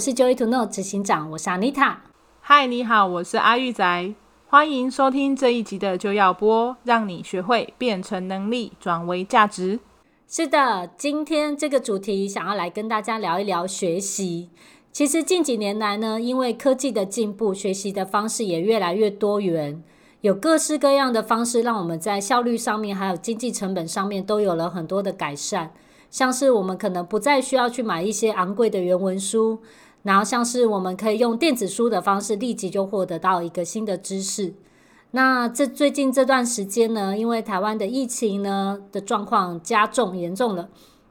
我是 Joy to Know 执行长，我是 Anita。嗨，你好，我是阿玉仔。欢迎收听这一集的就要播，让你学会变成能力，转为价值。是的，今天这个主题想要来跟大家聊一聊学习。其实近几年来呢，因为科技的进步，学习的方式也越来越多元，有各式各样的方式，让我们在效率上面，还有经济成本上面都有了很多的改善。像是我们可能不再需要去买一些昂贵的原文书。然后像是我们可以用电子书的方式，立即就获得到一个新的知识。那这最近这段时间呢，因为台湾的疫情呢的状况加重严重了，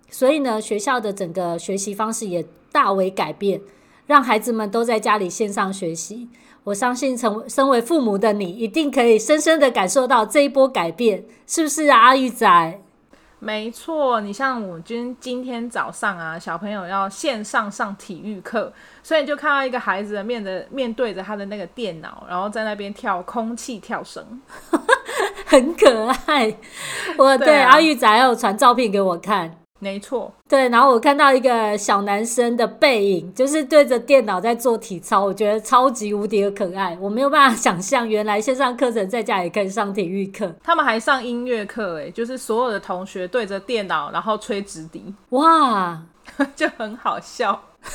所以呢学校的整个学习方式也大为改变，让孩子们都在家里线上学习。我相信成身为父母的你，一定可以深深的感受到这一波改变，是不是啊，阿玉仔？没错，你像我今今天早上啊，小朋友要线上上体育课，所以就看到一个孩子面的面对着他的那个电脑，然后在那边跳空气跳绳，很可爱。我对，阿玉仔还有传照片给我看。没错，对，然后我看到一个小男生的背影，就是对着电脑在做体操，我觉得超级无敌的可爱。我没有办法想象，原来线上课程在家也可以上体育课。他们还上音乐课，哎，就是所有的同学对着电脑，然后吹直笛，哇，就很好笑，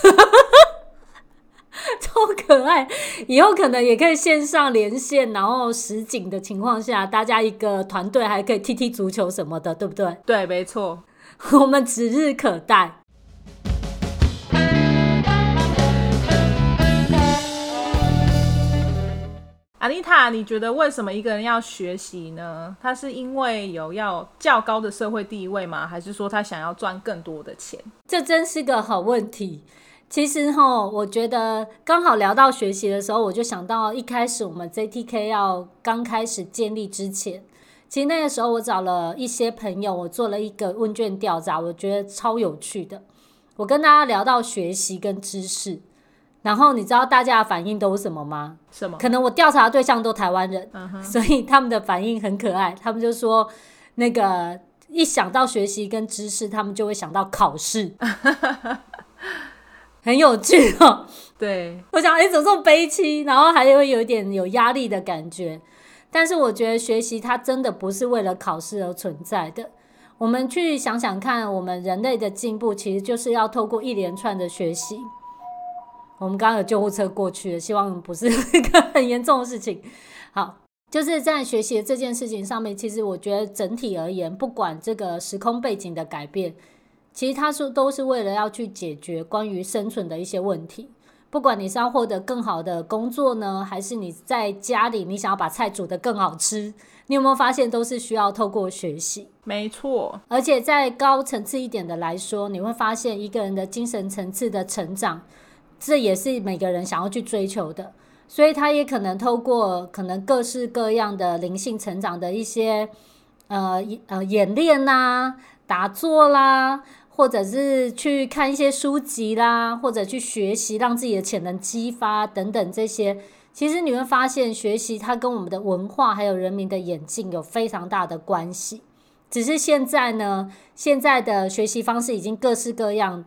超可爱。以后可能也可以线上连线，然后实景的情况下，大家一个团队还可以踢踢足球什么的，对不对？对，没错。我们指日可待。阿丽塔，你觉得为什么一个人要学习呢？他是因为有要较高的社会地位吗？还是说他想要赚更多的钱？这真是个好问题。其实哈，我觉得刚好聊到学习的时候，我就想到一开始我们 JTK 要刚开始建立之前。其实那个时候，我找了一些朋友，我做了一个问卷调查，我觉得超有趣的。我跟大家聊到学习跟知识，然后你知道大家的反应都是什么吗？什么？可能我调查的对象都台湾人，uh-huh. 所以他们的反应很可爱。他们就说，那个一想到学习跟知识，他们就会想到考试，很有趣哦。对，我想，哎，怎么这么悲戚？然后还会有一点有压力的感觉。但是我觉得学习它真的不是为了考试而存在的。我们去想想看，我们人类的进步其实就是要透过一连串的学习。我们刚刚有救护车过去了，希望不是 一个很严重的事情。好，就是在学习这件事情上面，其实我觉得整体而言，不管这个时空背景的改变，其实它是都是为了要去解决关于生存的一些问题。不管你是要获得更好的工作呢，还是你在家里你想要把菜煮得更好吃，你有没有发现都是需要透过学习？没错，而且在高层次一点的来说，你会发现一个人的精神层次的成长，这也是每个人想要去追求的。所以他也可能透过可能各式各样的灵性成长的一些呃呃演练啦、打坐啦。或者是去看一些书籍啦，或者去学习，让自己的潜能激发等等这些，其实你会发现，学习它跟我们的文化还有人民的眼镜有非常大的关系。只是现在呢，现在的学习方式已经各式各样，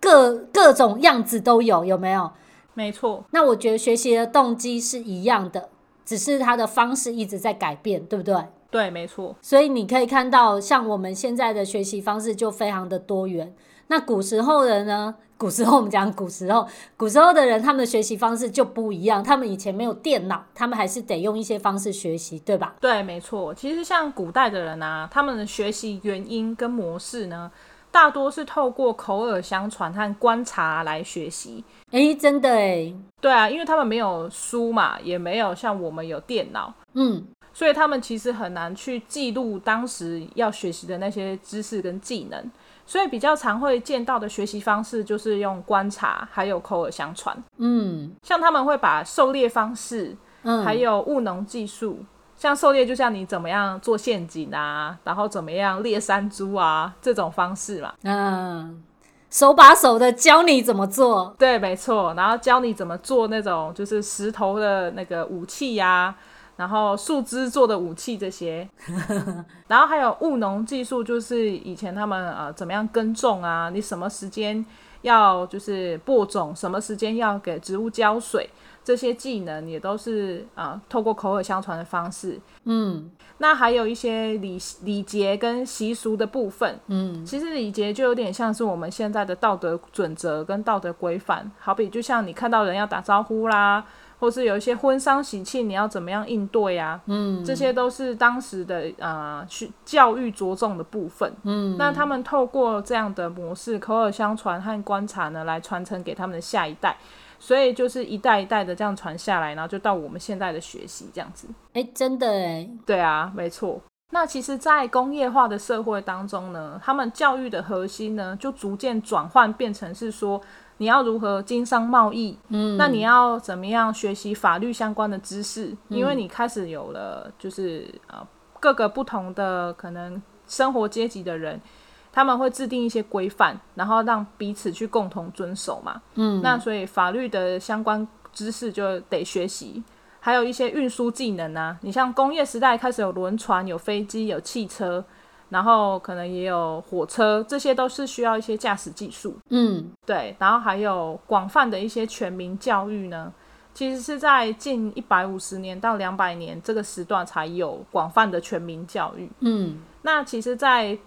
各各种样子都有，有没有？没错。那我觉得学习的动机是一样的，只是它的方式一直在改变，对不对？对，没错。所以你可以看到，像我们现在的学习方式就非常的多元。那古时候的人呢？古时候我们讲古时候，古时候的人他们的学习方式就不一样。他们以前没有电脑，他们还是得用一些方式学习，对吧？对，没错。其实像古代的人啊，他们的学习原因跟模式呢，大多是透过口耳相传和观察来学习。诶，真的诶。对啊，因为他们没有书嘛，也没有像我们有电脑。嗯。所以他们其实很难去记录当时要学习的那些知识跟技能，所以比较常会见到的学习方式就是用观察，还有口耳相传。嗯，像他们会把狩猎方式，嗯，还有务农技术，像狩猎就像你怎么样做陷阱啊，然后怎么样猎山猪啊这种方式嘛，嗯，手把手的教你怎么做。对，没错，然后教你怎么做那种就是石头的那个武器呀。然后树枝做的武器这些，然后还有务农技术，就是以前他们呃怎么样耕种啊？你什么时间要就是播种，什么时间要给植物浇水，这些技能也都是啊、呃，透过口耳相传的方式。嗯，那还有一些礼礼节跟习俗的部分。嗯，其实礼节就有点像是我们现在的道德准则跟道德规范，好比就像你看到人要打招呼啦。或是有一些婚丧喜庆，你要怎么样应对啊？嗯，这些都是当时的啊，去教育着重的部分。嗯，那他们透过这样的模式，口耳相传和观察呢，来传承给他们的下一代，所以就是一代一代的这样传下来，然后就到我们现在的学习这样子。哎、欸，真的哎，对啊，没错。那其实，在工业化的社会当中呢，他们教育的核心呢，就逐渐转换变成是说。你要如何经商贸易？嗯，那你要怎么样学习法律相关的知识？嗯，因为你开始有了，就是呃各个不同的可能生活阶级的人，他们会制定一些规范，然后让彼此去共同遵守嘛。嗯，那所以法律的相关知识就得学习，还有一些运输技能啊。你像工业时代开始有轮船、有飞机、有汽车。然后可能也有火车，这些都是需要一些驾驶技术。嗯，对。然后还有广泛的一些全民教育呢，其实是在近一百五十年到两百年这个时段才有广泛的全民教育。嗯，那其实，在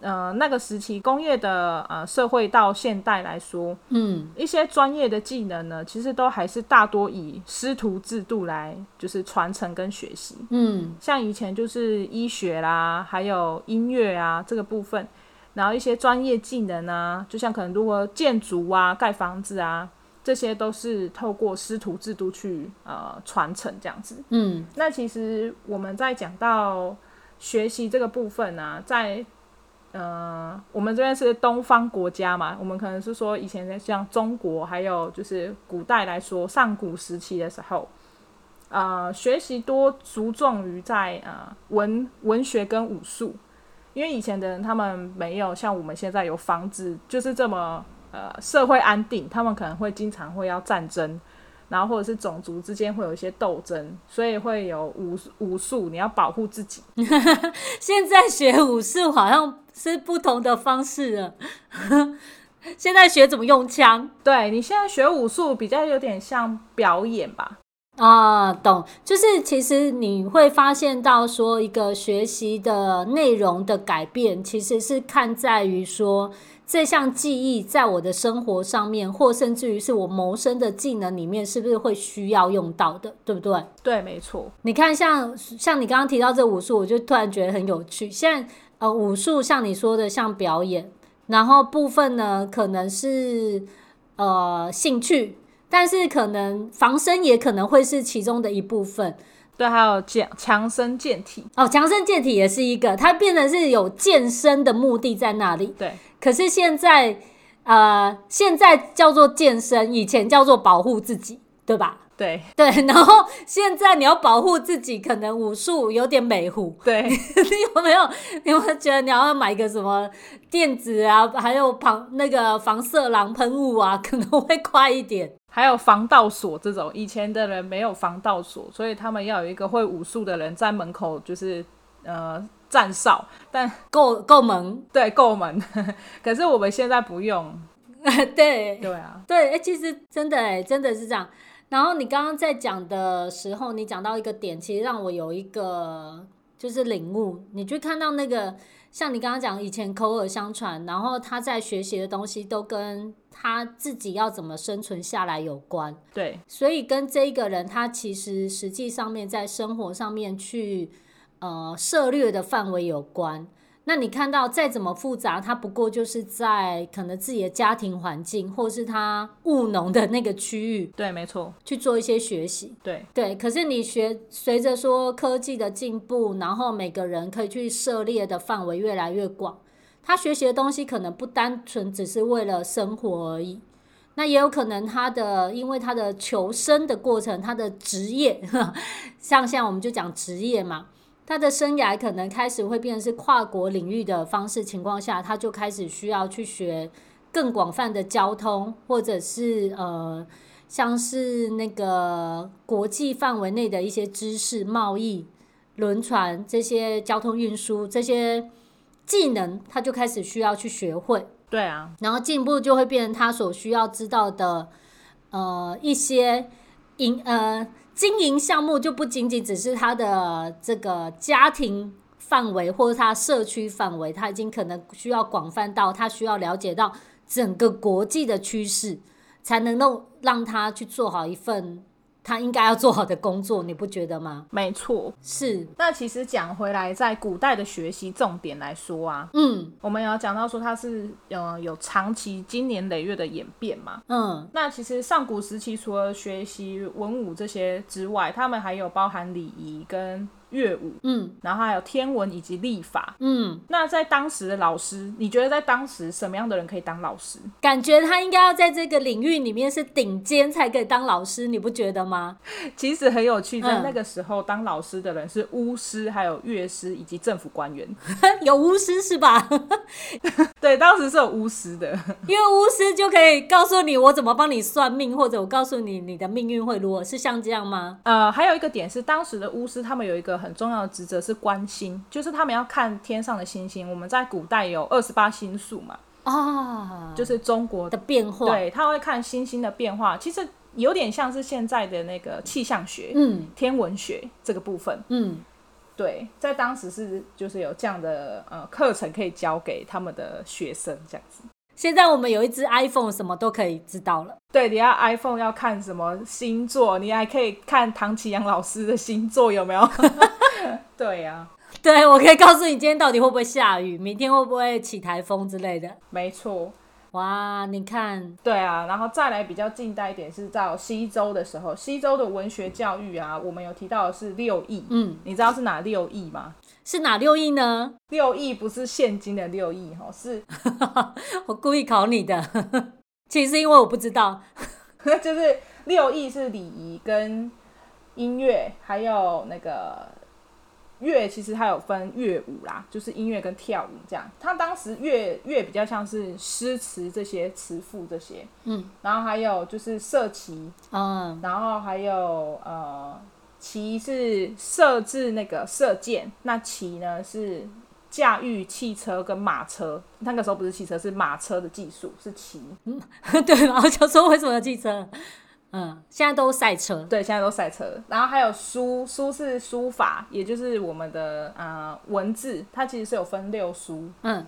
呃，那个时期工业的呃社会到现代来说，嗯，一些专业的技能呢，其实都还是大多以师徒制度来就是传承跟学习，嗯，像以前就是医学啦，还有音乐啊这个部分，然后一些专业技能啊，就像可能如果建筑啊、盖房子啊，这些都是透过师徒制度去呃传承这样子，嗯，那其实我们在讲到学习这个部分呢，在呃，我们这边是东方国家嘛，我们可能是说以前像中国，还有就是古代来说，上古时期的时候，呃，学习多注重于在呃文文学跟武术，因为以前的人他们没有像我们现在有房子，就是这么呃社会安定，他们可能会经常会要战争。然后或者是种族之间会有一些斗争，所以会有武武术，你要保护自己。现在学武术好像是不同的方式了。现在学怎么用枪？对，你现在学武术比较有点像表演吧？啊，懂。就是其实你会发现到说，一个学习的内容的改变，其实是看在于说。这项技艺在我的生活上面，或甚至于是我谋生的技能里面，是不是会需要用到的？对不对？对，没错。你看像，像像你刚刚提到这武术，我就突然觉得很有趣。现在呃，武术像你说的，像表演，然后部分呢可能是呃兴趣，但是可能防身也可能会是其中的一部分。对，还有健强身健体哦，强身健体也是一个，它变成是有健身的目的在那里。对，可是现在呃，现在叫做健身，以前叫做保护自己，对吧？对对，然后现在你要保护自己，可能武术有点美虎。对，你有没有？你有没有觉得你要买个什么垫子啊？还有防那个防色狼喷雾啊，可能会快一点。还有防盗锁这种，以前的人没有防盗锁，所以他们要有一个会武术的人在门口，就是呃站哨，但 够够门，对，够门。可是我们现在不用，对对啊，对，哎，其实真的哎，真的是这样。然后你刚刚在讲的时候，你讲到一个点，其实让我有一个就是领悟，你去看到那个。像你刚刚讲，以前口耳相传，然后他在学习的东西都跟他自己要怎么生存下来有关。对，所以跟这一个人，他其实实际上面在生活上面去呃涉猎的范围有关。那你看到再怎么复杂，他不过就是在可能自己的家庭环境，或是他务农的那个区域，对，没错，去做一些学习，对对。可是你学随着说科技的进步，然后每个人可以去涉猎的范围越来越广，他学习的东西可能不单纯只是为了生活而已，那也有可能他的因为他的求生的过程，他的职业，像现在我们就讲职业嘛。他的生涯可能开始会变成是跨国领域的方式情况下，他就开始需要去学更广泛的交通，或者是呃，像是那个国际范围内的一些知识、贸易、轮船这些交通运输这些技能，他就开始需要去学会。对啊，然后进步就会变成他所需要知道的，呃，一些营呃经营项目就不仅仅只是他的这个家庭范围或者他社区范围，他已经可能需要广泛到他需要了解到整个国际的趋势，才能够让他去做好一份。他应该要做好的工作，你不觉得吗？没错，是。那其实讲回来，在古代的学习重点来说啊，嗯，我们有讲到说它是呃有长期经年累月的演变嘛，嗯，那其实上古时期除了学习文武这些之外，他们还有包含礼仪跟。乐舞，嗯，然后还有天文以及历法，嗯，那在当时的老师，你觉得在当时什么样的人可以当老师？感觉他应该要在这个领域里面是顶尖才可以当老师，你不觉得吗？其实很有趣，在那个时候当老师的人是巫师、还有乐师以及政府官员，有巫师是吧？对，当时是有巫师的，因为巫师就可以告诉你我怎么帮你算命，或者我告诉你你的命运会如何，是像这样吗？呃，还有一个点是，当时的巫师他们有一个。很重要的职责是观星，就是他们要看天上的星星。我们在古代有二十八星宿嘛，啊，就是中国的变化。对，他会看星星的变化，其实有点像是现在的那个气象学、嗯，天文学这个部分，嗯，对，在当时是就是有这样的呃课程可以教给他们的学生这样子。现在我们有一只 iPhone，什么都可以知道了。对，你要 iPhone 要看什么星座，你还可以看唐启阳老师的星座有没有？对呀、啊，对，我可以告诉你今天到底会不会下雨，明天会不会起台风之类的。没错，哇，你看，对啊，然后再来比较近代一点是到西周的时候，西周的文学教育啊，我们有提到的是六艺，嗯，你知道是哪六艺吗？是哪六艺呢？六艺不是现今的六艺哈，是 我故意考你的。其实是因为我不知道，就是六艺是礼仪跟音乐，还有那个乐，其实它有分乐舞啦，就是音乐跟跳舞这样。它当时乐乐比较像是诗词这些词赋这些，嗯，然后还有就是射旗，嗯，然后还有呃。骑是设置那个射箭，那骑呢是驾驭汽车跟马车。那个时候不是汽车，是马车的技术是骑。嗯，对，然后就说为什么有汽车？嗯，现在都赛车。对，现在都赛车。然后还有书，书是书法，也就是我们的呃文字，它其实是有分六书。嗯，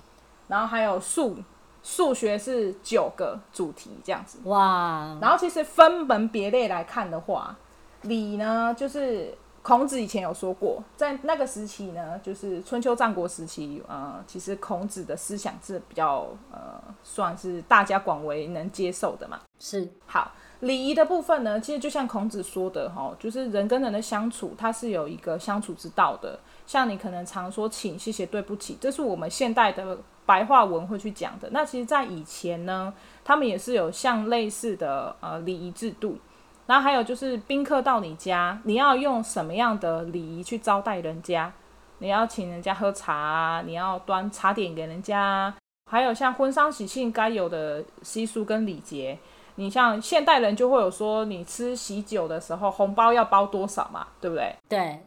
然后还有数，数学是九个主题这样子。哇，然后其实分门别类来看的话。礼呢，就是孔子以前有说过，在那个时期呢，就是春秋战国时期，呃，其实孔子的思想是比较呃，算是大家广为能接受的嘛。是。好，礼仪的部分呢，其实就像孔子说的哈，就是人跟人的相处，它是有一个相处之道的。像你可能常说请、谢谢、对不起，这是我们现代的白话文会去讲的。那其实，在以前呢，他们也是有像类似的呃礼仪制度。然后还有就是宾客到你家，你要用什么样的礼仪去招待人家？你要请人家喝茶，你要端茶点给人家。还有像婚丧喜庆该有的习俗跟礼节，你像现代人就会有说，你吃喜酒的时候红包要包多少嘛，对不对？对，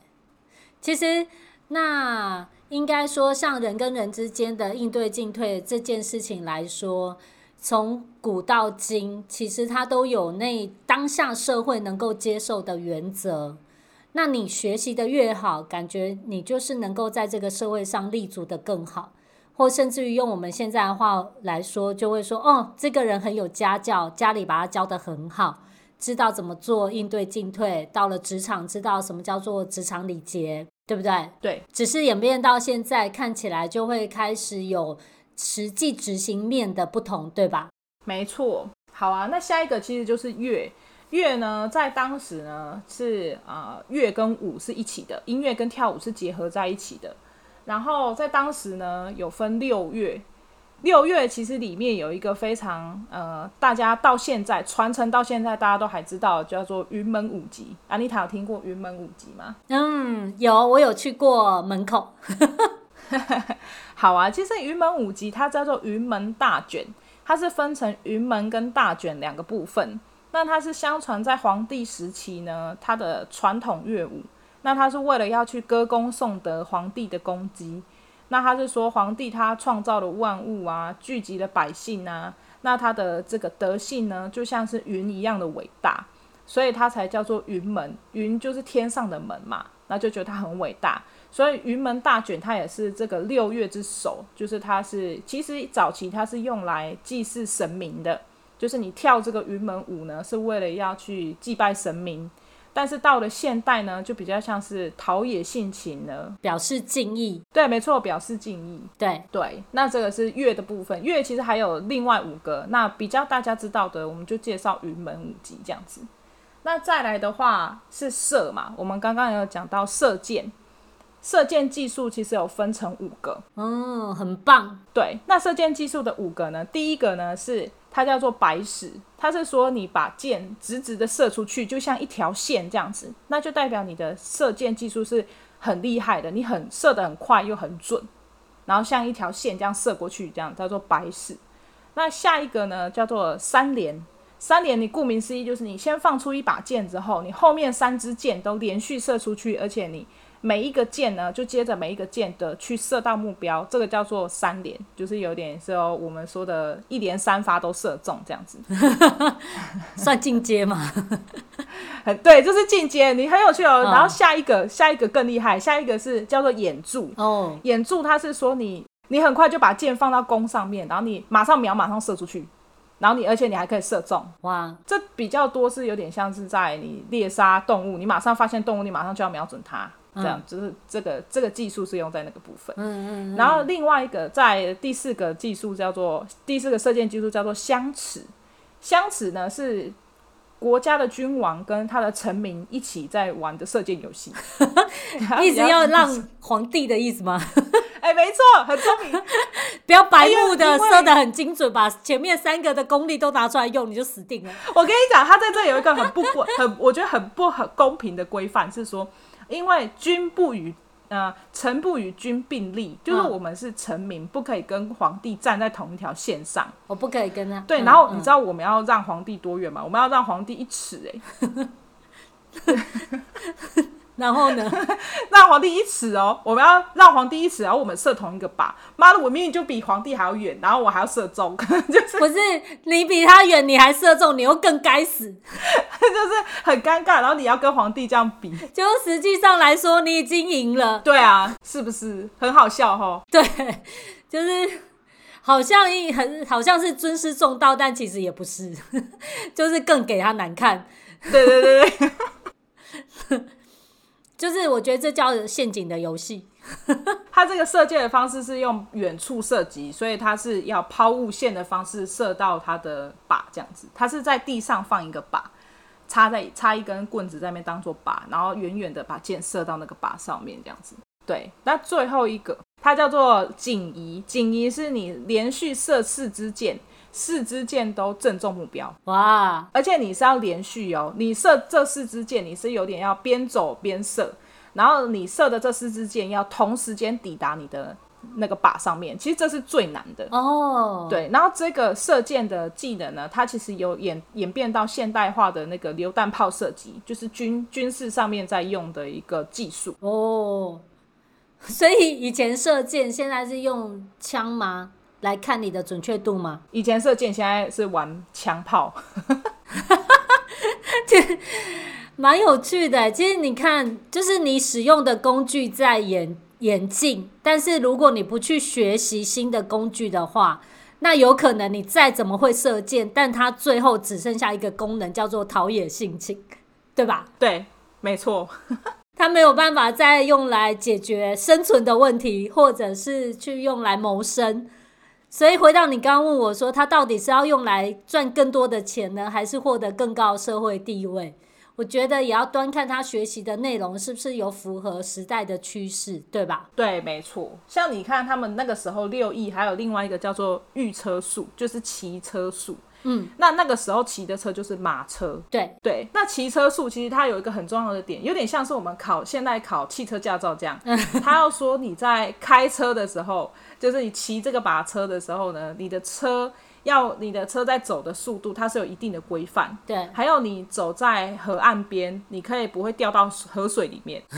其实那应该说，像人跟人之间的应对进退这件事情来说。从古到今，其实它都有那当下社会能够接受的原则。那你学习的越好，感觉你就是能够在这个社会上立足的更好，或甚至于用我们现在的话来说，就会说：哦，这个人很有家教，家里把他教得很好，知道怎么做应对进退。到了职场，知道什么叫做职场礼节，对不对？对。只是演变到现在，看起来就会开始有。实际执行面的不同，对吧？没错。好啊，那下一个其实就是乐。乐呢，在当时呢是啊、呃，乐跟舞是一起的，音乐跟跳舞是结合在一起的。然后在当时呢，有分六月。六月其实里面有一个非常呃，大家到现在传承到现在，大家都还知道叫做云门舞集。安妮塔有听过云门舞集吗？嗯，有，我有去过门口。好啊，其实云门舞集它叫做云门大卷，它是分成云门跟大卷两个部分。那它是相传在皇帝时期呢，它的传统乐舞。那他是为了要去歌功颂德皇帝的功绩。那他是说皇帝他创造了万物啊，聚集了百姓啊，那他的这个德性呢，就像是云一样的伟大，所以他才叫做云门。云就是天上的门嘛，那就觉得他很伟大。所以云门大卷它也是这个六月之首，就是它是其实早期它是用来祭祀神明的，就是你跳这个云门舞呢，是为了要去祭拜神明。但是到了现代呢，就比较像是陶冶性情了，表示敬意。对，没错，表示敬意。对对，那这个是乐的部分。乐其实还有另外五个，那比较大家知道的，我们就介绍云门舞集这样子。那再来的话是射嘛，我们刚刚有讲到射箭，射箭技术其实有分成五个。嗯，很棒。对，那射箭技术的五个呢，第一个呢是。它叫做白矢，它是说你把箭直直的射出去，就像一条线这样子，那就代表你的射箭技术是很厉害的，你很射得很快又很准，然后像一条线这样射过去，这样叫做白矢。那下一个呢叫做三连，三连你顾名思义就是你先放出一把箭之后，你后面三支箭都连续射出去，而且你。每一个箭呢，就接着每一个箭的去射到目标，这个叫做三连，就是有点说我们说的一连三发都射中这样子，算进阶吗？对，就是进阶，你很有趣哦。然后下一个，下一个更厉害，下一个是叫做眼柱哦。眼柱它是说你你很快就把箭放到弓上面，然后你马上瞄，马上射出去，然后你而且你还可以射中。哇，这比较多是有点像是在你猎杀动物，你马上发现动物，你马上就要瞄准它。这样就是这个这个技术是用在那个部分，嗯嗯，嗯，然后另外一个在第四个技术叫做第四个射箭技术叫做相持，相持呢是国家的君王跟他的臣民一起在玩的射箭游戏 一直要让皇帝的意思吗？哎、欸，没错，很聪明，不要白目的射的很精准，把前面三个的功力都拿出来用，你就死定了。我跟你讲，他在这有一个很不公，很我觉得很不很公平的规范是说。因为君不与呃臣不与君并立，就是我们是臣民，不可以跟皇帝站在同一条线上。我不可以跟他。对，然后你知道我们要让皇帝多远吗？我们要让皇帝一尺哎。然后呢，让皇帝一尺哦，我们要让皇帝一尺，然后我们射同一个靶。妈的，我明明就比皇帝还要远，然后我还要射中，就是不是你比他远，你还射中，你又更该死，就是很尴尬。然后你要跟皇帝这样比，就实际上来说，你已经赢了。对啊，是不是很好笑哈？对，就是好像一很好像是尊师重道，但其实也不是，就是更给他难看。对对对对。就是我觉得这叫陷阱的游戏。它这个射箭的方式是用远处射击，所以它是要抛物线的方式射到它的靶，这样子。它是在地上放一个靶，插在插一根棍子在那边当做靶，然后远远的把箭射到那个靶上面，这样子。对，那最后一个它叫做锦仪，锦仪是你连续射四支箭。四支箭都正中目标哇！而且你是要连续哦，你射这四支箭，你是有点要边走边射，然后你射的这四支箭要同时间抵达你的那个靶上面，其实这是最难的哦。对，然后这个射箭的技能呢，它其实有演演变到现代化的那个榴弹炮射击，就是军军事上面在用的一个技术哦。所以以前射箭，现在是用枪吗？来看你的准确度吗？以前射箭，现在是玩枪炮，这蛮有趣的。其实你看，就是你使用的工具在演演进，但是如果你不去学习新的工具的话，那有可能你再怎么会射箭，但它最后只剩下一个功能，叫做陶冶性情，对吧？对，没错，它没有办法再用来解决生存的问题，或者是去用来谋生。所以回到你刚刚问我说，他到底是要用来赚更多的钱呢，还是获得更高社会地位？我觉得也要端看他学习的内容是不是有符合时代的趋势，对吧？对，没错。像你看他们那个时候六艺，还有另外一个叫做御车术，就是骑车术。嗯，那那个时候骑的车就是马车，对对。那骑车术其实它有一个很重要的点，有点像是我们考现在考汽车驾照这样。他要说你在开车的时候，就是你骑这个马车的时候呢，你的车要你的车在走的速度，它是有一定的规范。对，还有你走在河岸边，你可以不会掉到河水里面。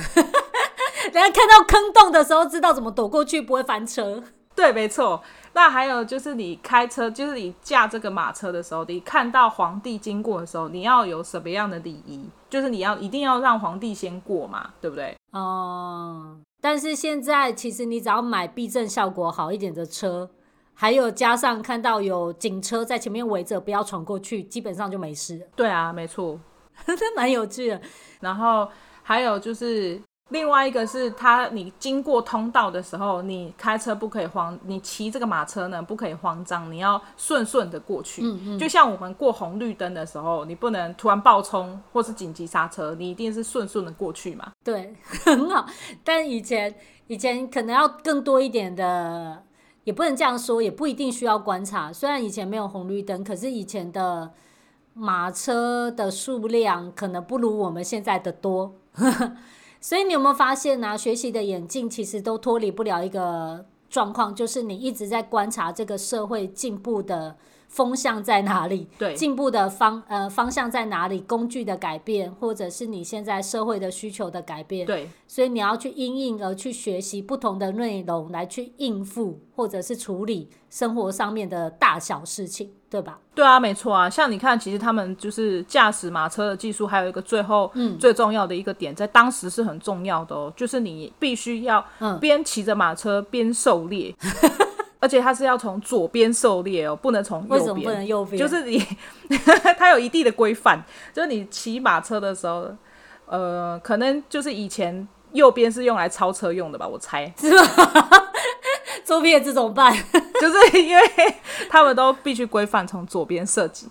人家看到坑洞的时候，知道怎么躲过去，不会翻车。对，没错。那还有就是，你开车，就是你驾这个马车的时候，你看到皇帝经过的时候，你要有什么样的礼仪？就是你要一定要让皇帝先过嘛，对不对？哦。但是现在其实你只要买避震效果好一点的车，还有加上看到有警车在前面围着，不要闯过去，基本上就没事。对啊，没错，这蛮有趣的。然后还有就是。另外一个是他，你经过通道的时候，你开车不可以慌，你骑这个马车呢不可以慌张，你要顺顺的过去。嗯嗯。就像我们过红绿灯的时候，你不能突然爆冲或是紧急刹车，你一定是顺顺的过去嘛。对，很好。但以前以前可能要更多一点的，也不能这样说，也不一定需要观察。虽然以前没有红绿灯，可是以前的马车的数量可能不如我们现在的多。所以你有没有发现呢、啊？学习的眼镜其实都脱离不了一个状况，就是你一直在观察这个社会进步的风向在哪里，对，进步的方呃方向在哪里，工具的改变，或者是你现在社会的需求的改变，对，所以你要去因应而去学习不同的内容来去应付或者是处理生活上面的大小事情。对吧？对啊，没错啊。像你看，其实他们就是驾驶马车的技术，还有一个最后最重要的一个点，嗯、在当时是很重要的哦，就是你必须要边骑着马车边狩猎，嗯、而且它是要从左边狩猎哦，不能从右边。为什么不能右边？就是你，它有一定的规范，就是你骑马车的时候，呃，可能就是以前右边是用来超车用的吧，我猜。是吧左边这种办？就是因为他们都必须规范从左边设计，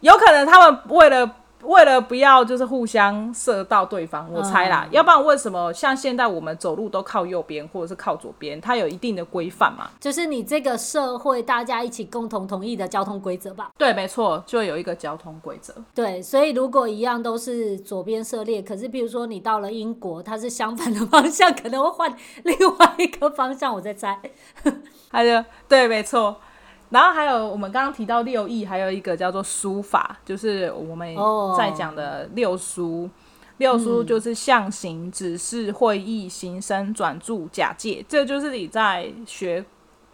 有可能他们为了。为了不要就是互相射到对方，我猜啦，嗯、要不然为什么像现在我们走路都靠右边或者是靠左边？它有一定的规范嘛？就是你这个社会大家一起共同同意的交通规则吧？对，没错，就有一个交通规则。对，所以如果一样都是左边射猎，可是比如说你到了英国，它是相反的方向，可能会换另外一个方向，我在猜。还有，对，没错。然后还有我们刚刚提到六艺，还有一个叫做书法，就是我们在讲的六书。Oh. 六书就是象形、指示、会意、形声、转注、假借，这就是你在学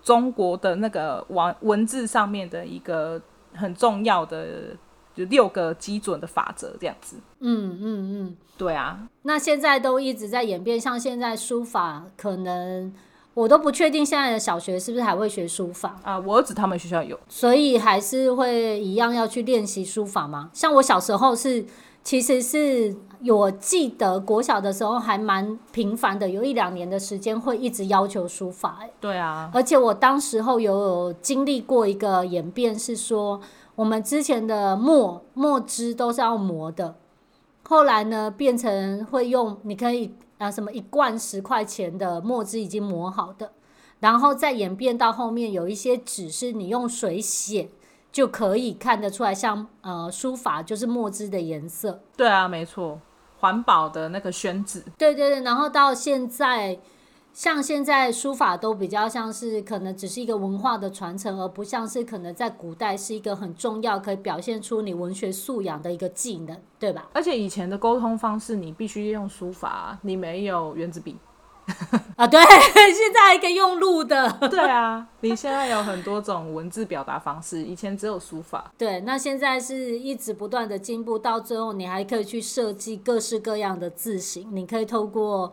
中国的那个文文字上面的一个很重要的，就六个基准的法则，这样子。嗯嗯嗯，对啊。那现在都一直在演变，像现在书法可能。我都不确定现在的小学是不是还会学书法啊？我儿子他们学校有，所以还是会一样要去练习书法吗？像我小时候是，其实是我记得国小的时候还蛮频繁的，有一两年的时间会一直要求书法。欸，对啊，而且我当时候有经历过一个演变，是说我们之前的墨墨汁都是要磨的，后来呢变成会用，你可以。啊，什么一罐十块钱的墨汁已经磨好的，然后再演变到后面有一些纸是你用水写就可以看得出来像，像呃书法就是墨汁的颜色。对啊，没错，环保的那个宣纸。对对对，然后到现在。像现在书法都比较像是可能只是一个文化的传承，而不像是可能在古代是一个很重要可以表现出你文学素养的一个技能，对吧？而且以前的沟通方式，你必须用书法，你没有原子笔啊。对，现在还可以用录的。对啊，你现在有很多种文字表达方式，以前只有书法。对，那现在是一直不断的进步，到最后你还可以去设计各式各样的字形，你可以透过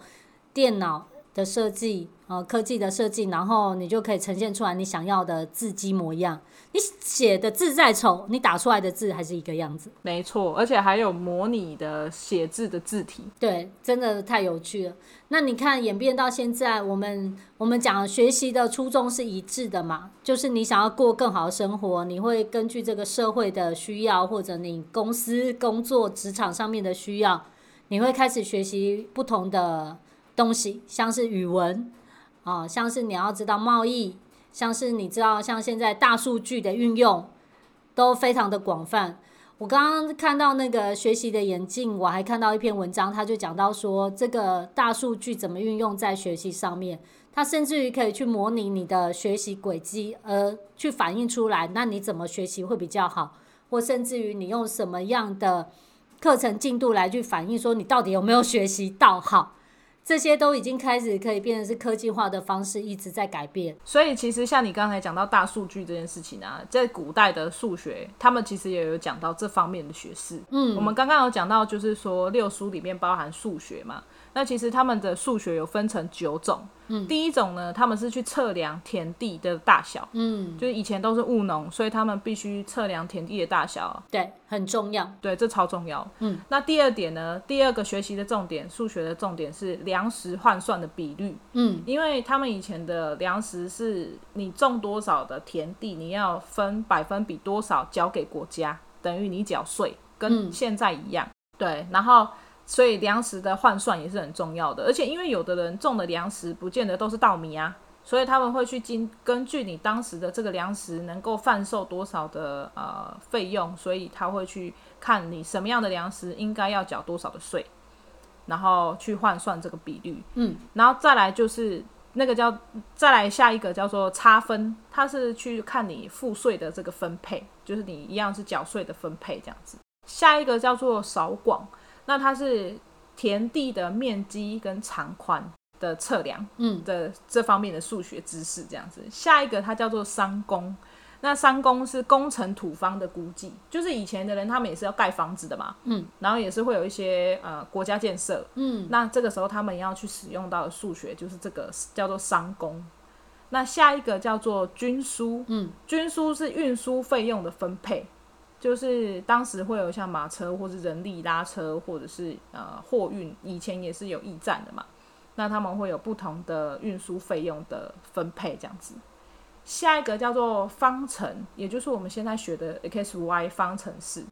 电脑。的设计，呃，科技的设计，然后你就可以呈现出来你想要的字迹模样。你写的字再丑，你打出来的字还是一个样子。没错，而且还有模拟的写字的字体。对，真的太有趣了。那你看演变到现在，我们我们讲学习的初衷是一致的嘛？就是你想要过更好的生活，你会根据这个社会的需要，或者你公司工作职场上面的需要，你会开始学习不同的。东西像是语文啊，像是你要知道贸易，像是你知道像现在大数据的运用都非常的广泛。我刚刚看到那个学习的眼镜，我还看到一篇文章，他就讲到说这个大数据怎么运用在学习上面，它甚至于可以去模拟你的学习轨迹，而去反映出来，那你怎么学习会比较好，或甚至于你用什么样的课程进度来去反映说你到底有没有学习到好。这些都已经开始可以变成是科技化的方式，一直在改变。所以其实像你刚才讲到大数据这件事情啊，在古代的数学，他们其实也有讲到这方面的学识。嗯，我们刚刚有讲到，就是说六书里面包含数学嘛。那其实他们的数学有分成九种，嗯，第一种呢，他们是去测量田地的大小，嗯，就是以前都是务农，所以他们必须测量田地的大小，对，很重要，对，这超重要，嗯。那第二点呢，第二个学习的重点，数学的重点是粮食换算的比率，嗯，因为他们以前的粮食是你种多少的田地，你要分百分比多少交给国家，等于你缴税，跟现在一样，嗯，对，然后。所以粮食的换算也是很重要的，而且因为有的人种的粮食不见得都是稻米啊，所以他们会去经根据你当时的这个粮食能够贩售多少的呃费用，所以他会去看你什么样的粮食应该要缴多少的税，然后去换算这个比率。嗯，然后再来就是那个叫再来下一个叫做差分，它是去看你赋税的这个分配，就是你一样是缴税的分配这样子。下一个叫做少广。那它是田地的面积跟长宽的测量，嗯。的这方面的数学知识这样子。下一个它叫做商工，那商工是工程土方的估计，就是以前的人他们也是要盖房子的嘛，嗯，然后也是会有一些呃国家建设，嗯，那这个时候他们要去使用到的数学就是这个叫做商工。那下一个叫做均输，嗯，均输是运输费用的分配。就是当时会有像马车或者人力拉车，或者是呃货运，以前也是有驿站的嘛。那他们会有不同的运输费用的分配这样子。下一个叫做方程，也就是我们现在学的 x y 方程式，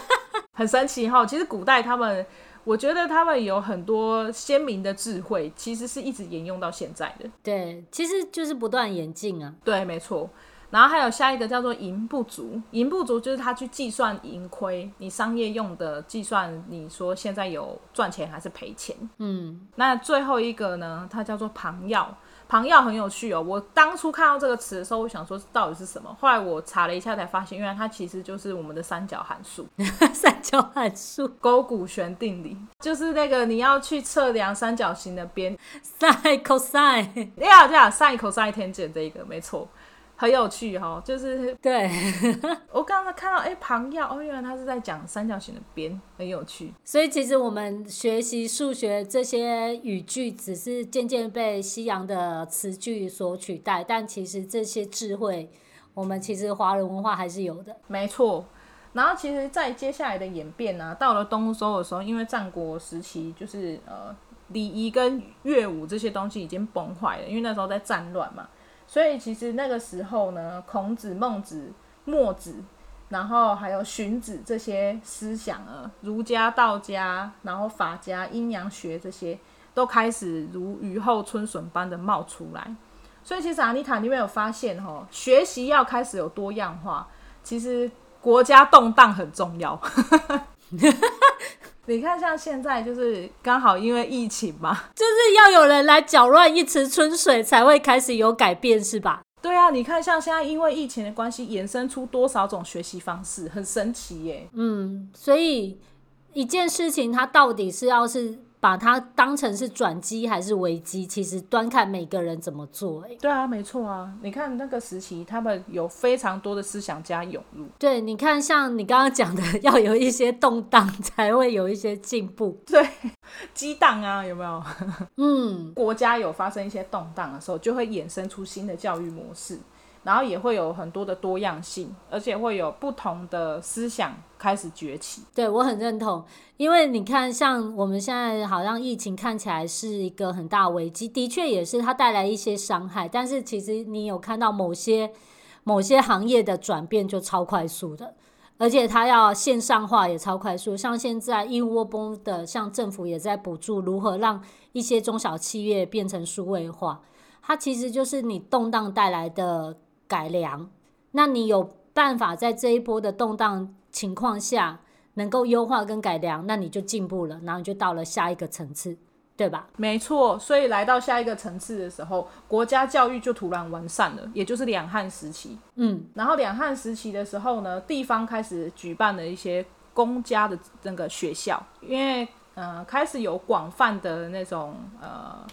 很神奇哈。其实古代他们，我觉得他们有很多鲜明的智慧，其实是一直沿用到现在的。对，其实就是不断演进啊。对，没错。然后还有下一个叫做盈不足，盈不足就是他去计算盈亏，你商业用的计算，你说现在有赚钱还是赔钱？嗯，那最后一个呢，它叫做旁要，旁要很有趣哦。我当初看到这个词的时候，我想说到底是什么？后来我查了一下才发现，原来它其实就是我们的三角函数。三角函数，勾股弦定理，就是那个你要去测量三角形的边，sin cosine，要这样 sin cosine tangent 这一个没错。很有趣哈，就是对 我刚刚看到，哎、欸，旁要哦，原来他是在讲三角形的边，很有趣。所以其实我们学习数学这些语句，只是渐渐被西洋的词句所取代，但其实这些智慧，我们其实华人文化还是有的。没错。然后其实，在接下来的演变呢、啊，到了东周的时候，因为战国时期就是呃礼仪跟乐舞这些东西已经崩坏了，因为那时候在战乱嘛。所以其实那个时候呢，孔子、孟子、墨子，然后还有荀子这些思想啊，儒家、道家，然后法家、阴阳学这些，都开始如雨后春笋般的冒出来。所以其实阿妮塔，你有没有发现哈，学习要开始有多样化，其实国家动荡很重要。你看，像现在就是刚好因为疫情嘛，就是要有人来搅乱一池春水，才会开始有改变，是吧？对啊，你看，像现在因为疫情的关系，衍生出多少种学习方式，很神奇耶。嗯，所以一件事情，它到底是要是。把它当成是转机还是危机，其实端看每个人怎么做。欸。对啊，没错啊。你看那个时期，他们有非常多的思想家涌入。对，你看像你刚刚讲的，要有一些动荡，才会有一些进步。对，激荡啊，有没有？嗯，国家有发生一些动荡的时候，就会衍生出新的教育模式。然后也会有很多的多样性，而且会有不同的思想开始崛起。对，我很认同，因为你看，像我们现在好像疫情看起来是一个很大危机，的确也是它带来一些伤害。但是其实你有看到某些某些行业的转变就超快速的，而且它要线上化也超快速。像现在一窝蜂的，像政府也在补助如何让一些中小企业变成数位化，它其实就是你动荡带来的。改良，那你有办法在这一波的动荡情况下能够优化跟改良，那你就进步了，然后你就到了下一个层次，对吧？没错，所以来到下一个层次的时候，国家教育就突然完善了，也就是两汉时期。嗯，然后两汉时期的时候呢，地方开始举办了一些公家的那个学校，因为呃，开始有广泛的那种呃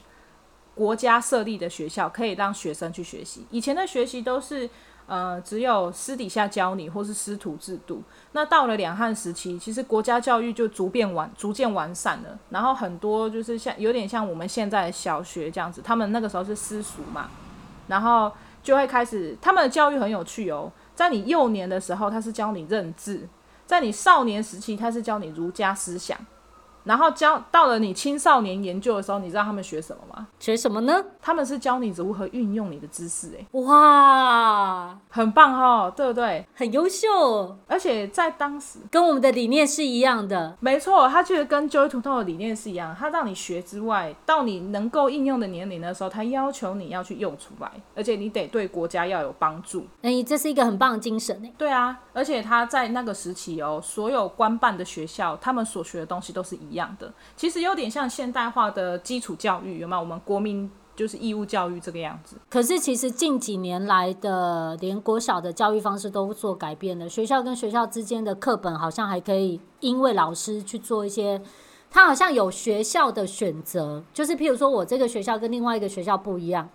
国家设立的学校，可以让学生去学习。以前的学习都是呃只有私底下教你，或是师徒制度。那到了两汉时期，其实国家教育就逐渐完逐渐完善了。然后很多就是像有点像我们现在小学这样子，他们那个时候是私塾嘛，然后就会开始他们的教育很有趣哦。在你幼年的时候，他是教你认字；在你少年时期，他是教你儒家思想。然后教到了你青少年研究的时候，你知道他们学什么吗？学什么呢？他们是教你如何运用你的知识。哎，哇，很棒哦，对不对？很优秀，而且在当时跟我们的理念是一样的。没错，他其实跟 Joy to Know 的理念是一样。他让你学之外，到你能够应用的年龄的时候，他要求你要去用出来，而且你得对国家要有帮助。哎，这是一个很棒的精神哎。对啊，而且他在那个时期哦，所有官办的学校，他们所学的东西都是一。一样的，其实有点像现代化的基础教育，有没有？我们国民就是义务教育这个样子。可是其实近几年来的，连国小的教育方式都做改变了。学校跟学校之间的课本好像还可以，因为老师去做一些，他好像有学校的选择，就是譬如说我这个学校跟另外一个学校不一样，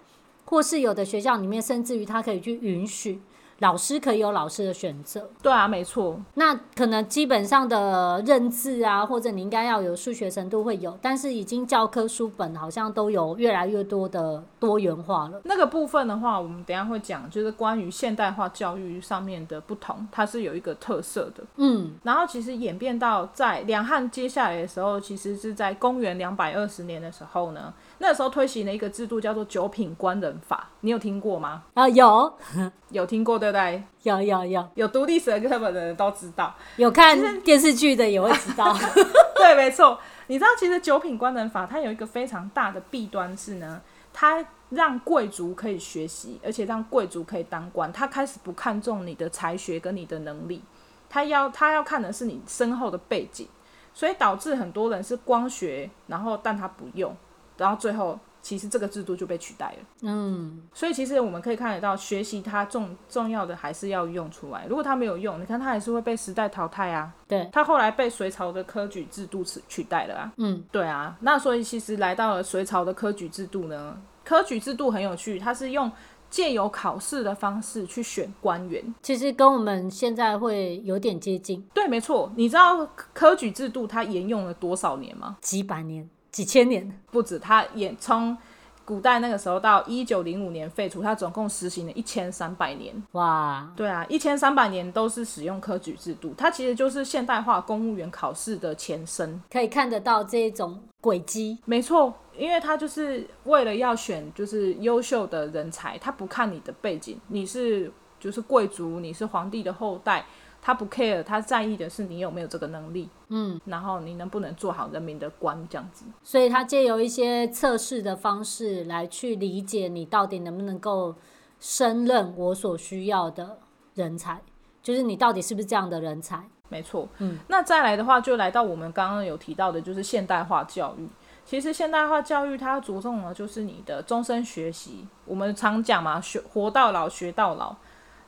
或是有的学校里面甚至于他可以去允许。老师可以有老师的选择，对啊，没错。那可能基本上的认字啊，或者你应该要有数学程度会有，但是已经教科书本好像都有越来越多的多元化了。那个部分的话，我们等一下会讲，就是关于现代化教育上面的不同，它是有一个特色的。嗯，然后其实演变到在两汉接下来的时候，其实是在公元两百二十年的时候呢。那时候推行了一个制度，叫做九品官人法，你有听过吗？啊，有，有听过对不对？有有有，有读历史的课本的人都知道，有看电视剧的也会知道。对，没错。你知道，其实九品官人法它有一个非常大的弊端是呢，它让贵族可以学习，而且让贵族可以当官。他开始不看重你的才学跟你的能力，他要他要看的是你身后的背景，所以导致很多人是光学，然后但他不用。然后最后，其实这个制度就被取代了。嗯，所以其实我们可以看得到，学习它重重要的还是要用出来。如果它没有用，你看它还是会被时代淘汰啊。对，它后来被隋朝的科举制度取取代了啊。嗯，对啊。那所以其实来到了隋朝的科举制度呢，科举制度很有趣，它是用借由考试的方式去选官员。其实跟我们现在会有点接近。对，没错。你知道科举制度它沿用了多少年吗？几百年。几千年不止，它也从古代那个时候到一九零五年废除，它总共实行了一千三百年。哇，对啊，一千三百年都是使用科举制度，它其实就是现代化公务员考试的前身，可以看得到这一种轨迹。没错，因为它就是为了要选就是优秀的人才，他不看你的背景，你是就是贵族，你是皇帝的后代。他不 care，他在意的是你有没有这个能力，嗯，然后你能不能做好人民的官这样子。所以他借由一些测试的方式来去理解你到底能不能够胜任我所需要的人才，就是你到底是不是这样的人才。没错，嗯，那再来的话，就来到我们刚刚有提到的，就是现代化教育。其实现代化教育它着重的就是你的终身学习。我们常讲嘛，学活到老，学到老。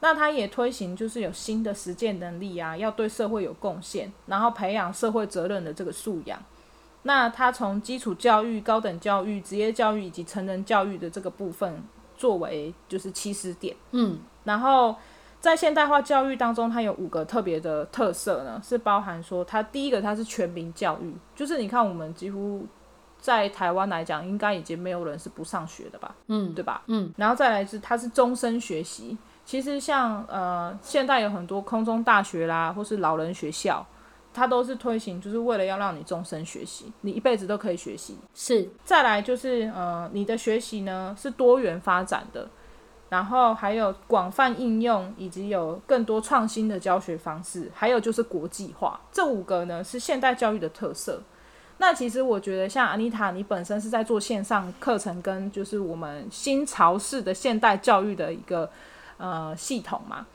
那他也推行，就是有新的实践能力啊，要对社会有贡献，然后培养社会责任的这个素养。那他从基础教育、高等教育、职业教育以及成人教育的这个部分作为就是起始点。嗯，然后在现代化教育当中，它有五个特别的特色呢，是包含说，它第一个它是全民教育，就是你看我们几乎在台湾来讲，应该已经没有人是不上学的吧？嗯，对吧？嗯，然后再来是它是终身学习。其实像呃，现在有很多空中大学啦，或是老人学校，它都是推行，就是为了要让你终身学习，你一辈子都可以学习。是，再来就是呃，你的学习呢是多元发展的，然后还有广泛应用，以及有更多创新的教学方式，还有就是国际化。这五个呢是现代教育的特色。那其实我觉得，像安妮塔，你本身是在做线上课程，跟就是我们新潮式的现代教育的一个。呃，系统嘛，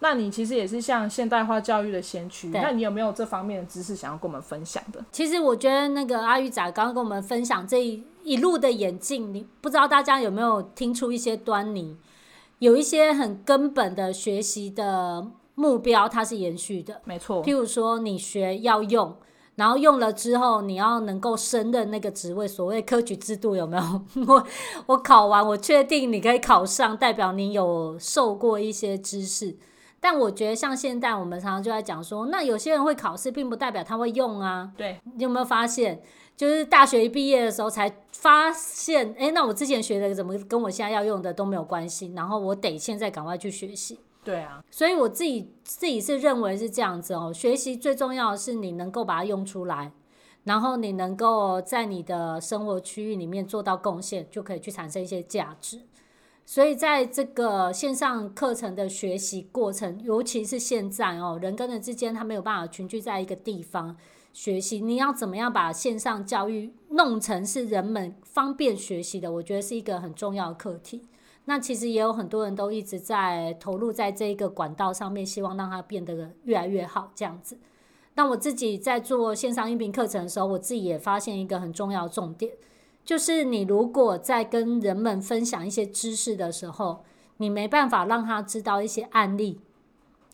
那你其实也是像现代化教育的先驱，那你有没有这方面的知识想要跟我们分享的？其实我觉得那个阿玉仔刚刚跟我们分享这一一路的演进，你不知道大家有没有听出一些端倪？有一些很根本的学习的目标，它是延续的，没错。譬如说，你学要用，然后用了之后，你要能够升任那个职位，所谓科举制度有没有？我我考完，我确定你可以考上，代表你有受过一些知识。但我觉得像现在我们常常就在讲说，那有些人会考试，并不代表他会用啊。对，你有没有发现？就是大学一毕业的时候才发现，哎，那我之前学的怎么跟我现在要用的都没有关系？然后我得现在赶快去学习。对啊，所以我自己自己是认为是这样子哦。学习最重要的是你能够把它用出来，然后你能够在你的生活区域里面做到贡献，就可以去产生一些价值。所以在这个线上课程的学习过程，尤其是现在哦，人跟人之间他没有办法群聚在一个地方学习，你要怎么样把线上教育弄成是人们方便学习的？我觉得是一个很重要的课题。那其实也有很多人都一直在投入在这一个管道上面，希望让它变得越来越好这样子。那我自己在做线上音频课程的时候，我自己也发现一个很重要的重点。就是你如果在跟人们分享一些知识的时候，你没办法让他知道一些案例，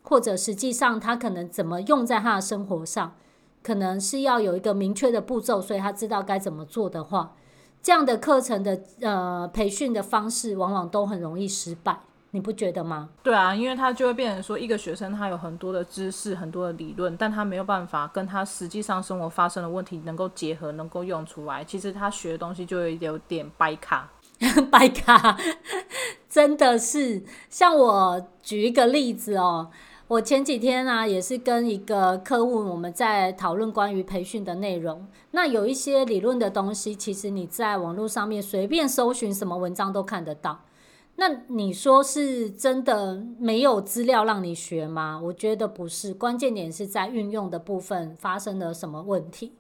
或者实际上他可能怎么用在他的生活上，可能是要有一个明确的步骤，所以他知道该怎么做的话，这样的课程的呃培训的方式往往都很容易失败。你不觉得吗？对啊，因为他就会变成说，一个学生他有很多的知识、很多的理论，但他没有办法跟他实际上生活发生的问题能够结合、能够用出来。其实他学的东西就会有点掰卡，掰卡，真的是。像我举一个例子哦，我前几天啊也是跟一个客户我们在讨论关于培训的内容。那有一些理论的东西，其实你在网络上面随便搜寻什么文章都看得到。那你说是真的没有资料让你学吗？我觉得不是，关键点是在运用的部分发生了什么问题，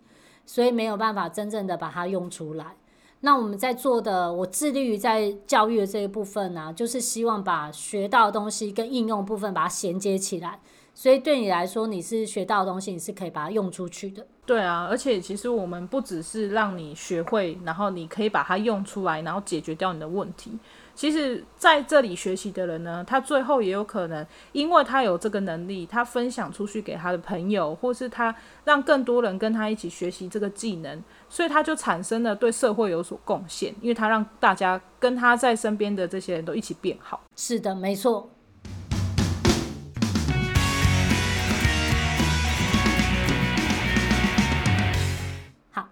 所以没有办法真正的把它用出来。那我们在做的，我致力于在教育的这一部分呢、就是希望把学到的东西跟应用部分把它衔接起来。所以对你来说，你是学到的东西，你是可以把它用出去的。对啊，而且其实我们不只是让你学会，然后你可以把它用出来，然后解决掉你的问题。其实在这里学习的人呢，他最后也有可能，因为他有这个能力，他分享出去给他的朋友，或是他让更多人跟他一起学习这个技能，所以他就产生了对社会有所贡献，因为他让大家跟他在身边的这些人都一起变好。是的，没错。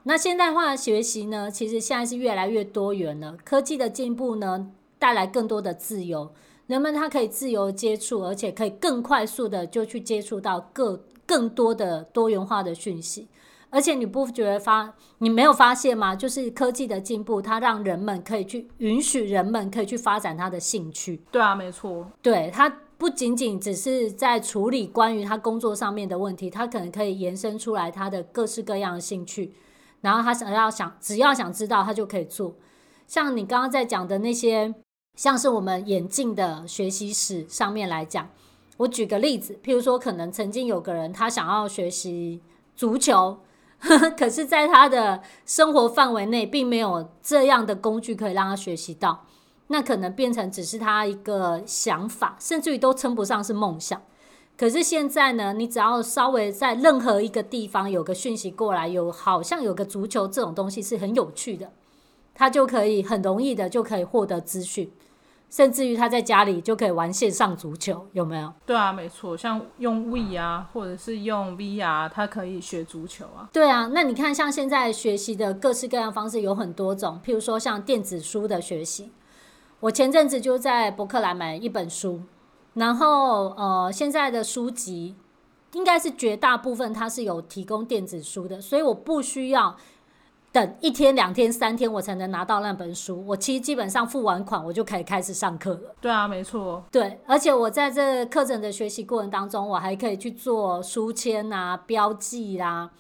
那现代化的学习呢，其实现在是越来越多元了，科技的进步呢，带来更多的自由，人们他可以自由接触，而且可以更快速的就去接触到各更多的多元化的讯息。而且你不觉得发你没有发现吗？就是科技的进步，它让人们可以去允许人们可以去发展他的兴趣。对啊，没错。对，他不仅仅只是在处理关于他工作上面的问题，他可能可以延伸出来他的各式各样的兴趣，然后他想要想只要想知道，他就可以做。像你刚刚在讲的那些。像是我们眼镜的学习史上面来讲，我举个例子，譬如说，可能曾经有个人他想要学习足球，呵呵，可是在他的生活范围内并没有这样的工具可以让他学习到，那可能变成只是他一个想法，甚至于都称不上是梦想。可是现在呢，你只要稍微在任何一个地方有个讯息过来，有好像有个足球这种东西是很有趣的，他就可以很容易的就可以获得资讯。甚至于他在家里就可以玩线上足球，有没有？对啊，没错，像用 Wii 啊，或者是用 VR，他可以学足球啊。对啊，那你看，像现在学习的各式各样方式有很多种，譬如说像电子书的学习。我前阵子就在博客来买一本书，然后呃，现在的书籍应该是绝大部分它是有提供电子书的，所以我不需要。等一天、两天、三天，我才能拿到那本书。我其实基本上付完款，我就可以开始上课了。对啊，没错。对，而且我在这课程的学习过程当中，我还可以去做书签啊、标记啦、啊，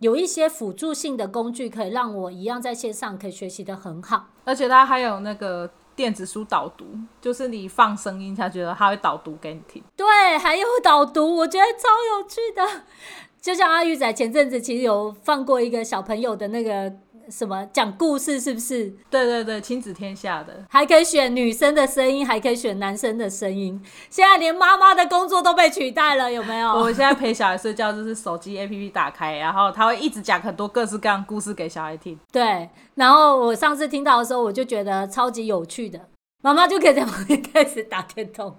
有一些辅助性的工具，可以让我一样在线上可以学习的很好。而且它还有那个电子书导读，就是你放声音，他觉得他会导读给你听。对，还有导读，我觉得超有趣的。就像阿玉仔前阵子其实有放过一个小朋友的那个什么讲故事，是不是？对对对，亲子天下的，还可以选女生的声音，还可以选男生的声音。现在连妈妈的工作都被取代了，有没有？我现在陪小孩睡觉，就是手机 APP 打开，然后他会一直讲很多各式各样故事给小孩听。对，然后我上次听到的时候，我就觉得超级有趣的。妈妈就可以在旁边开始打电动，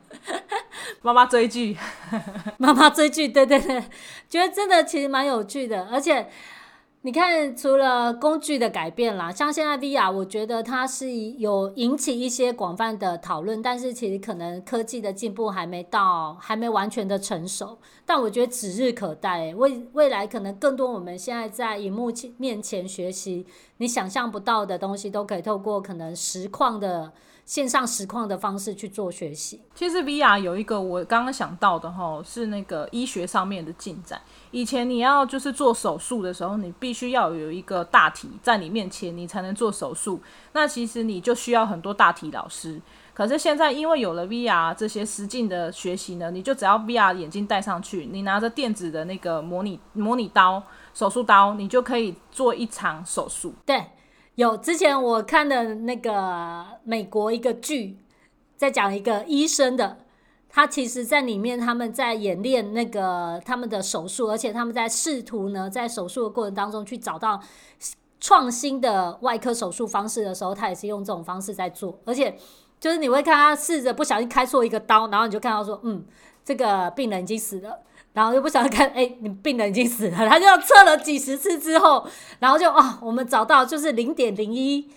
妈妈追剧，妈妈追剧，对对对，觉得真的其实蛮有趣的。而且你看，除了工具的改变啦，像现在 VR，我觉得它是有引起一些广泛的讨论，但是其实可能科技的进步还没到，还没完全的成熟。但我觉得指日可待，未未来可能更多我们现在在荧幕前面前学习，你想象不到的东西，都可以透过可能实况的。线上实况的方式去做学习。其实 VR 有一个我刚刚想到的哈，是那个医学上面的进展。以前你要就是做手术的时候，你必须要有一个大体在你面前，你才能做手术。那其实你就需要很多大体老师。可是现在因为有了 VR 这些实境的学习呢，你就只要 VR 眼镜戴上去，你拿着电子的那个模拟模拟刀、手术刀，你就可以做一场手术。对。有之前我看的那个美国一个剧，在讲一个医生的，他其实在里面他们在演练那个他们的手术，而且他们在试图呢，在手术的过程当中去找到创新的外科手术方式的时候，他也是用这种方式在做，而且就是你会看他试着不小心开错一个刀，然后你就看到说，嗯，这个病人已经死了。然后又不想看，哎、你病人已经死了，他就测了几十次之后，然后就啊、我们找到就是零点零一。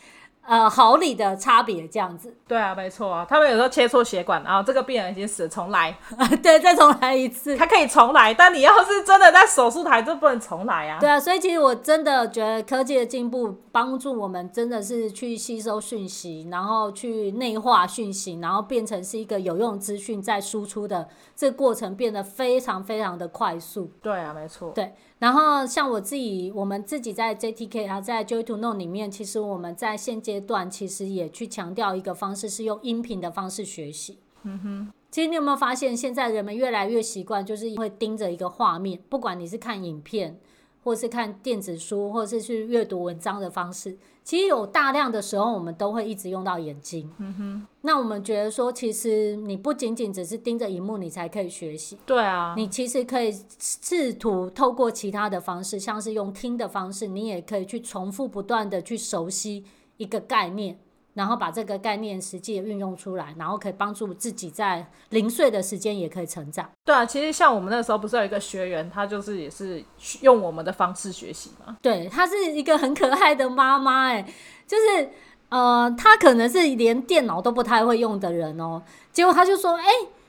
呃，毫厘的差别这样子。对啊，没错啊。他们有时候切错血管，然后这个病人已经死了，重来。对，再重来一次。他可以重来，但你要是真的在手术台，就不能重来啊。对啊，所以其实我真的觉得科技的进步帮助我们，真的是去吸收讯息，然后去内化讯息，然后变成是一个有用资讯在输出的这个过程，变得非常非常的快速。对啊，没错。对。然后像我自己，我们自己在 JTK 啊，在 Joy to Know 里面，其实我们在现阶段其实也去强调一个方式，是用音频的方式学习。嗯哼，其实你有没有发现，现在人们越来越习惯，就是因为盯着一个画面，不管你是看影片，或是看电子书，或是去阅读文章的方式。其实有大量的时候，我们都会一直用到眼睛。嗯哼，那我们觉得说，其实你不仅仅只是盯着荧幕，你才可以学习。对啊，你其实可以试图透过其他的方式，像是用听的方式，你也可以去重复不断的去熟悉一个概念。然后把这个概念实际运用出来，然后可以帮助自己在零碎的时间也可以成长。对啊，其实像我们那时候不是有一个学员，他就是也是用我们的方式学习嘛。对，他是一个很可爱的妈妈，哎，就是呃，他可能是连电脑都不太会用的人哦。结果他就说：“哎，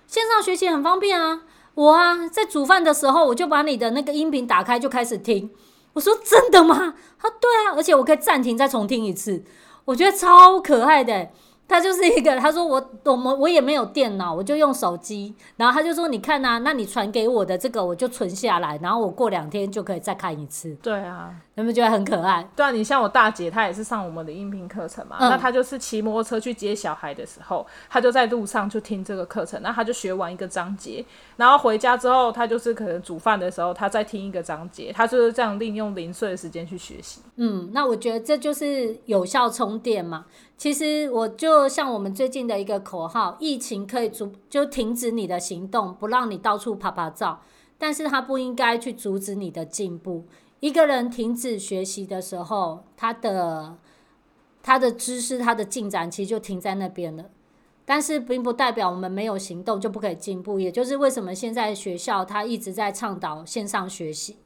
线上学习很方便啊，我啊在煮饭的时候，我就把你的那个音频打开就开始听。”我说：“真的吗？”他：“对啊，而且我可以暂停再重听一次。”我觉得超可爱的。他就是一个，他说我我们我也没有电脑，我就用手机。然后他就说，你看啊，那你传给我的这个，我就存下来，然后我过两天就可以再看一次。对啊，有没有觉得很可爱？对啊，你像我大姐，她也是上我们的音频课程嘛。嗯、那她就是骑摩托车去接小孩的时候，她就在路上就听这个课程。那她就学完一个章节，然后回家之后，她就是可能煮饭的时候，她再听一个章节，她就是这样利用零碎的时间去学习。嗯，那我觉得这就是有效充电嘛。其实我就像我们最近的一个口号，疫情可以阻就停止你的行动，不让你到处爬爬照，但是它不应该去阻止你的进步。一个人停止学习的时候，他的他的知识、他的进展其实就停在那边了。但是并不代表我们没有行动就不可以进步，也就是为什么现在学校他一直在倡导线上学习。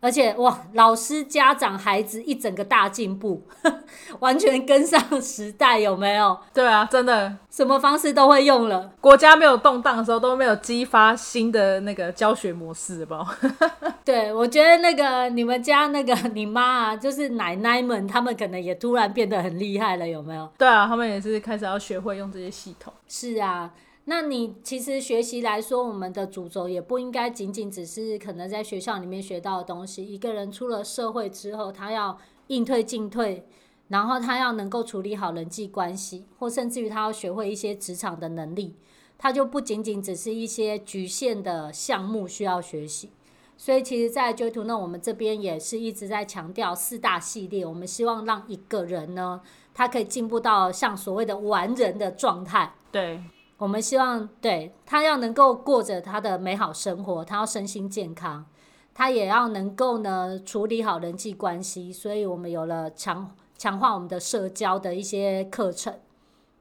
而且哇，老师、家长、孩子一整个大进步，完全跟上时代，有没有？对啊，真的，什么方式都会用了。国家没有动荡的时候，都没有激发新的那个教学模式，吧？对，我觉得那个你们家那个你妈啊，就是奶奶们，他们可能也突然变得很厉害了，有没有？对啊，他们也是开始要学会用这些系统。是啊。那你其实学习来说，我们的主轴也不应该仅仅只是可能在学校里面学到的东西。一个人出了社会之后，他要应退进退，然后他要能够处理好人际关系，或甚至于他要学会一些职场的能力，他就不仅仅只是一些局限的项目需要学习。所以其实，在 Joy to Know 我们这边也是一直在强调四大系列。我们希望让一个人呢，他可以进步到像所谓的完人的状态。对，我们希望对他要能够过着他的美好生活，他要身心健康，他也要能够呢处理好人际关系。所以我们有了强强化我们的社交的一些课程。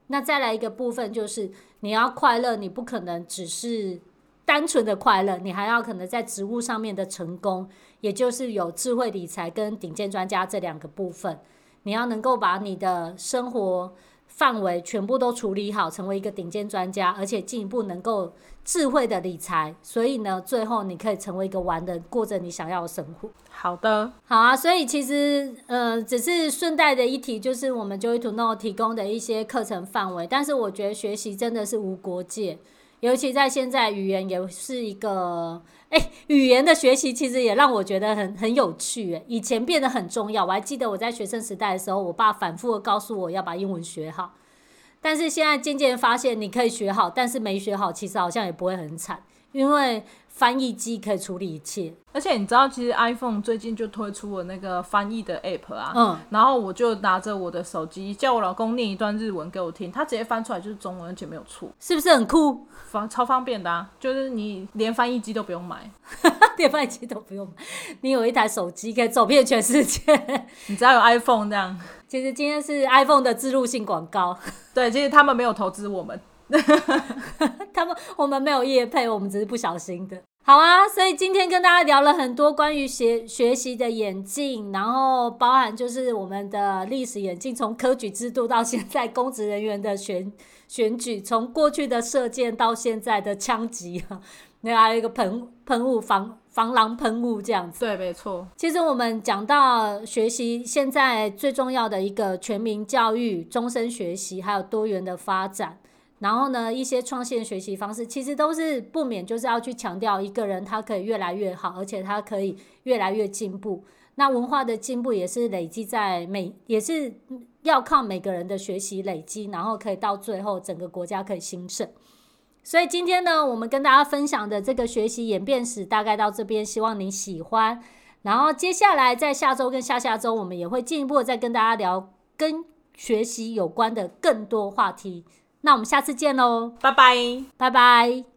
那再来一个部分就是，你要快乐，你不可能只是。单纯的快乐，你还要可能在职务上面的成功，也就是有智慧理财跟顶尖专家这两个部分，你要能够把你的生活范围全部都处理好，成为一个顶尖专家，而且进一步能够智慧的理财，所以呢，最后你可以成为一个完人，过着你想要的生活。好的，好啊，所以其实呃，只是顺带的一提，就是我们 Joy to Know 提供的一些课程范围，但是我觉得学习真的是无国界。尤其在现在，语言也是一个，哎、语言的学习其实也让我觉得很很有趣。以前变得很重要，我还记得我在学生时代的时候，我爸反复的告诉我要把英文学好。但是现在渐渐发现，你可以学好，但是没学好，其实好像也不会很惨，因为。翻译机可以处理一切，而且你知道，其实 iPhone 最近就推出了那个翻译的 App 啊，嗯，然后我就拿着我的手机叫我老公念一段日文给我听，他直接翻出来就是中文，而且没有错，是不是很酷？方超方便的啊，就是你连翻译机都不用买，连翻译机都不用买，你有一台手机可以走遍全世界，你只要有 iPhone 这样。其实今天是 iPhone 的置入性广告，对，其实他们没有投资我们。他们我们没有夜配，我们只是不小心的。好啊，所以今天跟大家聊了很多关于学学习的眼镜，然后包含就是我们的历史眼镜，从科举制度到现在公职人员的选 选举，从过去的射箭到现在的枪击，那还有一个喷喷雾防防狼喷雾这样子。对，没错。其实我们讲到学习，现在最重要的一个全民教育、终身学习，还有多元的发展。然后呢，一些创新学习方式，其实都是不免就是要去强调一个人他可以越来越好，而且他可以越来越进步。那文化的进步也是累积在每，也是要靠每个人的学习累积，然后可以到最后整个国家可以兴盛。所以今天呢，我们跟大家分享的这个学习演变史大概到这边，希望你喜欢。然后接下来在下周跟下下周，我们也会进一步再跟大家聊跟学习有关的更多话题。那我们下次见喽，拜拜，拜拜。